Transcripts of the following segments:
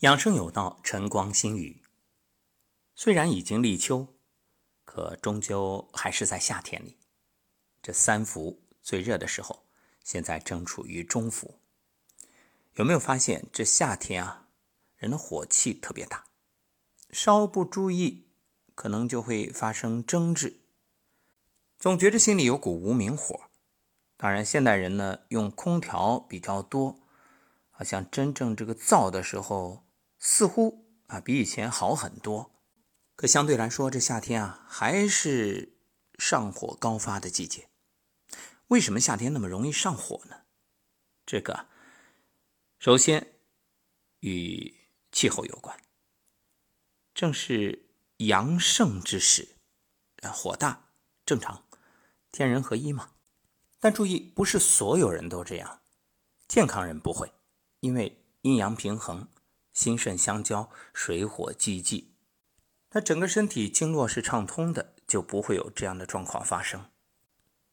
养生有道，晨光新语。虽然已经立秋，可终究还是在夏天里。这三伏最热的时候，现在正处于中伏。有没有发现，这夏天啊，人的火气特别大，稍不注意，可能就会发生争执，总觉着心里有股无名火。当然，现代人呢，用空调比较多，好像真正这个燥的时候，似乎啊比以前好很多。可相对来说，这夏天啊还是上火高发的季节。为什么夏天那么容易上火呢？这个首先与气候有关，正是阳盛之时，火大正常，天人合一嘛。但注意，不是所有人都这样，健康人不会，因为阴阳平衡，心肾相交，水火既济，那整个身体经络是畅通的，就不会有这样的状况发生。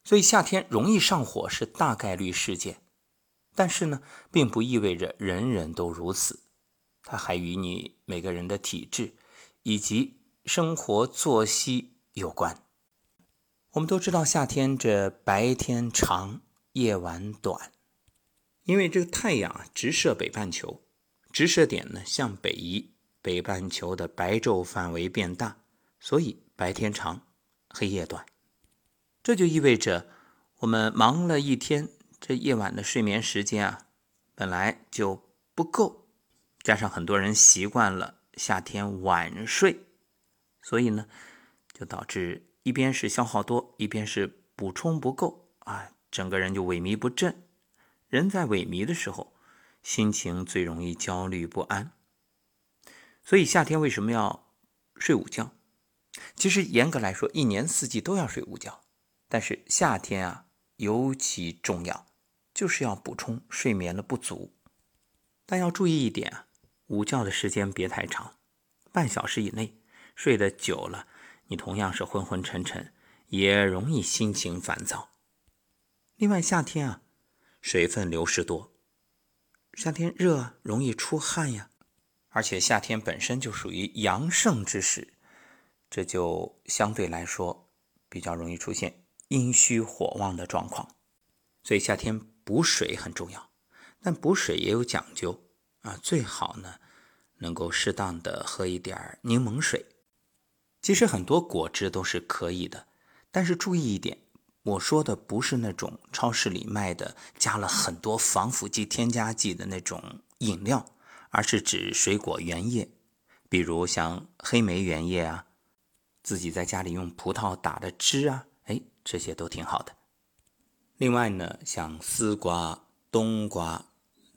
所以夏天容易上火是大概率事件，但是呢，并不意味着人人都如此，它还与你每个人的体质以及生活作息有关。我们都知道，夏天这白天长，夜晚短，因为这个太阳啊直射北半球，直射点呢向北移，北半球的白昼范围变大，所以白天长，黑夜短。这就意味着我们忙了一天，这夜晚的睡眠时间啊本来就不够，加上很多人习惯了夏天晚睡，所以呢就导致。一边是消耗多，一边是补充不够啊，整个人就萎靡不振。人在萎靡的时候，心情最容易焦虑不安。所以夏天为什么要睡午觉？其实严格来说，一年四季都要睡午觉，但是夏天啊尤其重要，就是要补充睡眠的不足。但要注意一点啊，午觉的时间别太长，半小时以内，睡得久了。你同样是昏昏沉沉，也容易心情烦躁。另外，夏天啊，水分流失多，夏天热容易出汗呀，而且夏天本身就属于阳盛之时，这就相对来说比较容易出现阴虚火旺的状况。所以夏天补水很重要，但补水也有讲究啊，最好呢能够适当的喝一点柠檬水。其实很多果汁都是可以的，但是注意一点，我说的不是那种超市里卖的加了很多防腐剂、添加剂的那种饮料，而是指水果原液，比如像黑莓原液啊，自己在家里用葡萄打的汁啊，哎，这些都挺好的。另外呢，像丝瓜、冬瓜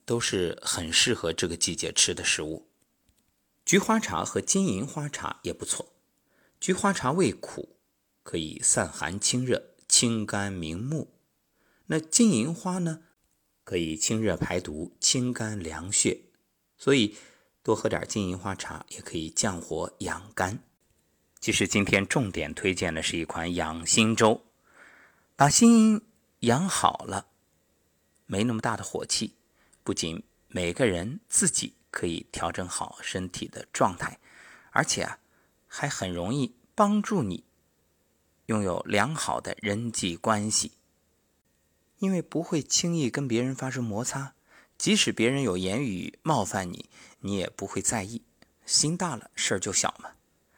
都是很适合这个季节吃的食物，菊花茶和金银花茶也不错。菊花茶味苦，可以散寒清热、清肝明目。那金银花呢，可以清热排毒、清肝凉血。所以多喝点金银花茶，也可以降火养肝。其实今天重点推荐的是一款养心粥，把心养好了，没那么大的火气。不仅每个人自己可以调整好身体的状态，而且啊。还很容易帮助你拥有良好的人际关系，因为不会轻易跟别人发生摩擦，即使别人有言语冒犯你，你也不会在意。心大了，事儿就小嘛。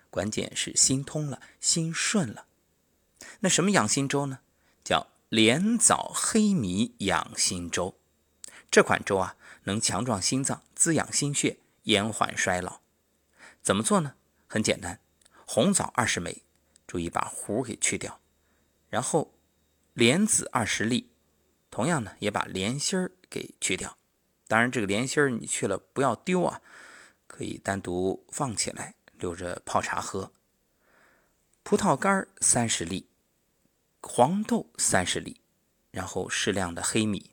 关键是心通了，心顺了。那什么养心粥呢？叫莲枣黑米养心粥。这款粥啊，能强壮心脏，滋养心血，延缓衰老。怎么做呢？很简单，红枣二十枚，注意把核给去掉，然后莲子二十粒，同样呢也把莲心儿给去掉。当然，这个莲心儿你去了不要丢啊，可以单独放起来留着泡茶喝。葡萄干三十粒，黄豆三十粒，然后适量的黑米，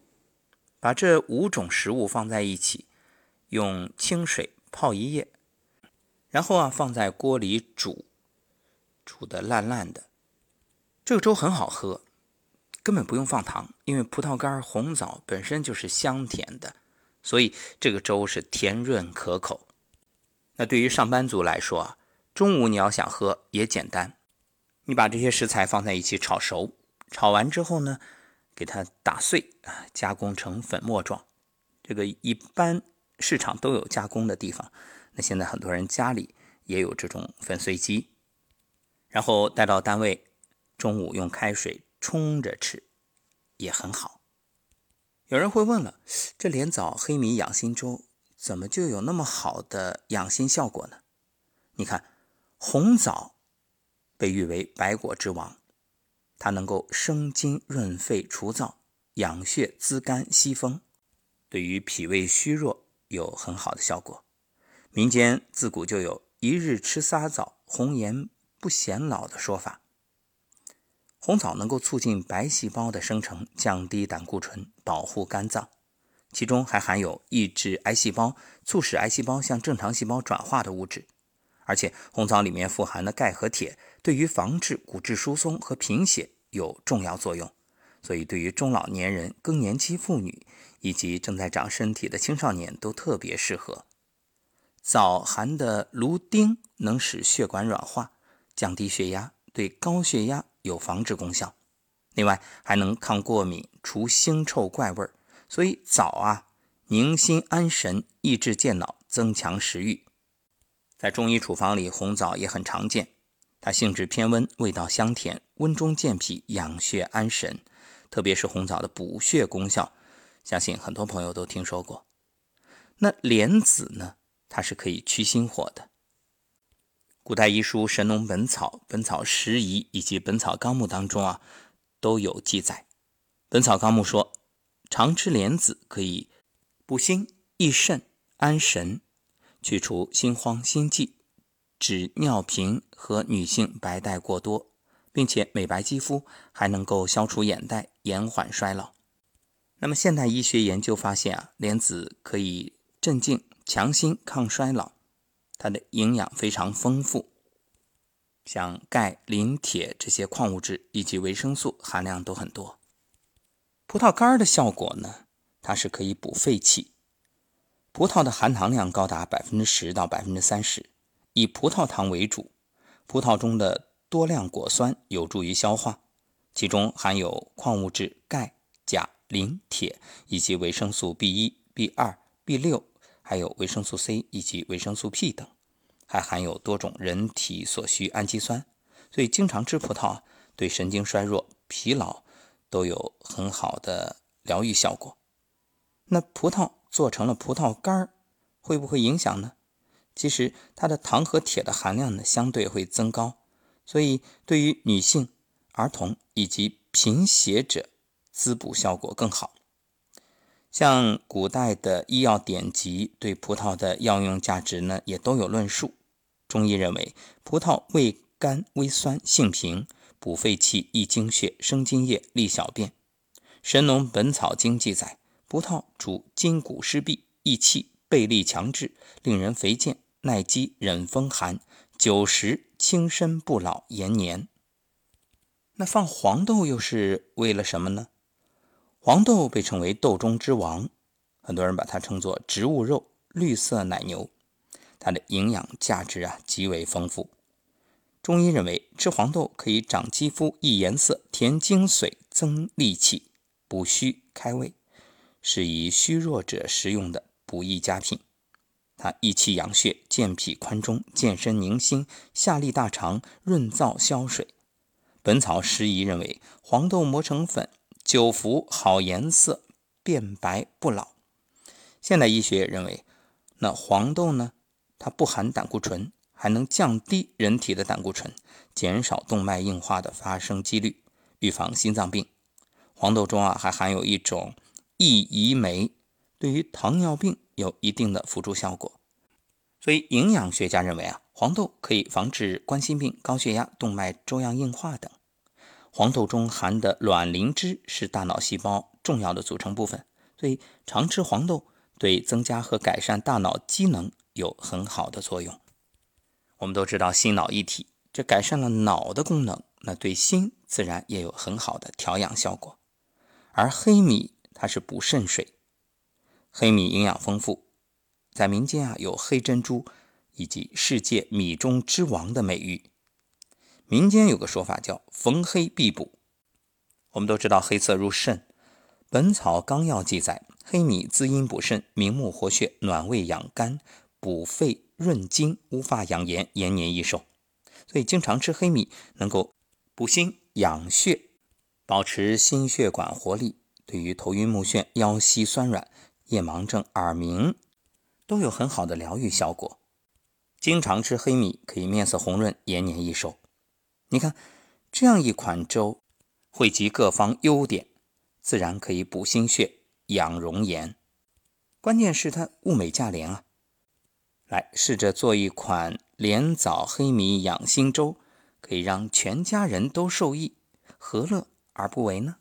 把这五种食物放在一起，用清水泡一夜。然后啊，放在锅里煮，煮的烂烂的。这个粥很好喝，根本不用放糖，因为葡萄干、红枣本身就是香甜的，所以这个粥是甜润可口。那对于上班族来说啊，中午你要想喝也简单，你把这些食材放在一起炒熟，炒完之后呢，给它打碎啊，加工成粉末状。这个一般市场都有加工的地方，那现在很多人家里也有这种粉碎机，然后带到单位，中午用开水冲着吃，也很好。有人会问了，这莲枣黑米养心粥。怎么就有那么好的养心效果呢？你看，红枣被誉为百果之王，它能够生津润肺除燥、养血滋肝息风，对于脾胃虚弱有很好的效果。民间自古就有一日吃仨枣，红颜不显老的说法。红枣能够促进白细胞的生成，降低胆固醇，保护肝脏。其中还含有抑制癌细胞、促使癌细胞向正常细胞转化的物质，而且红枣里面富含的钙和铁，对于防治骨质疏松和贫血有重要作用。所以，对于中老年人、更年期妇女以及正在长身体的青少年都特别适合。枣含的芦丁能使血管软化，降低血压，对高血压有防治功效。另外，还能抗过敏、除腥臭怪味儿。所以枣啊，宁心安神，益智健脑，增强食欲。在中医处方里，红枣也很常见。它性质偏温，味道香甜，温中健脾，养血安神。特别是红枣的补血功效，相信很多朋友都听说过。那莲子呢？它是可以去心火的。古代医书《神农本草》《本草拾遗》以及《本草纲目》当中啊，都有记载。《本草纲目》说。常吃莲子可以补心益肾、安神，去除心慌心悸，止尿频和女性白带过多，并且美白肌肤，还能够消除眼袋，延缓衰老。那么现代医学研究发现啊，莲子可以镇静、强心、抗衰老，它的营养非常丰富，像钙、磷、铁这些矿物质以及维生素含量都很多。葡萄干的效果呢？它是可以补肺气。葡萄的含糖量高达百分之十到百分之三十，以葡萄糖为主。葡萄中的多量果酸有助于消化，其中含有矿物质钙、钾、磷、铁以及维生素 B 一、B 二、B 六，还有维生素 C 以及维生素 P 等，还含有多种人体所需氨基酸。所以，经常吃葡萄对神经衰弱、疲劳。都有很好的疗愈效果。那葡萄做成了葡萄干儿，会不会影响呢？其实它的糖和铁的含量呢，相对会增高，所以对于女性、儿童以及贫血者，滋补效果更好。像古代的医药典籍对葡萄的药用价值呢，也都有论述。中医认为，葡萄味甘微酸，性平。补肺气、益精血、生津液、利小便。《神农本草经》记载，葡萄主筋骨湿痹、益气、背力强志，令人肥健、耐饥、忍风寒，久食轻身不老延年。那放黄豆又是为了什么呢？黄豆被称为豆中之王，很多人把它称作植物肉、绿色奶牛，它的营养价值啊极为丰富。中医认为，吃黄豆可以长肌肤、益颜色、填精髓、增力气、补虚开胃，是以虚弱者食用的补益佳品。它益气养血、健脾宽中、健身宁心、下利大肠、润燥消水。《本草拾遗》认为，黄豆磨成粉，久服好颜色，变白不老。现代医学认为，那黄豆呢，它不含胆固醇。还能降低人体的胆固醇，减少动脉硬化的发生几率，预防心脏病。黄豆中啊还含有一种异胰酶，对于糖尿病有一定的辅助效果。所以营养学家认为啊，黄豆可以防治冠心病、高血压、动脉粥样硬化等。黄豆中含的卵磷脂是大脑细胞重要的组成部分，所以常吃黄豆对增加和改善大脑机能有很好的作用。我们都知道心脑一体，这改善了脑的功能，那对心自然也有很好的调养效果。而黑米它是补肾水，黑米营养丰富，在民间啊有黑珍珠、以及世界米中之王的美誉。民间有个说法叫“逢黑必补”。我们都知道黑色入肾，《本草纲要》记载，黑米滋阴补肾，明目活血，暖胃养肝，补肺润筋，乌发养颜，延年益寿。所以经常吃黑米能够补心养血，保持心血管活力。对于头晕目眩、腰膝酸软、夜盲症、耳鸣，都有很好的疗愈效果。经常吃黑米可以面色红润、延年益寿。你看，这样一款粥，汇集各方优点，自然可以补心血、养容颜。关键是它物美价廉啊！来，试着做一款莲枣黑米养心粥，可以让全家人都受益，何乐而不为呢？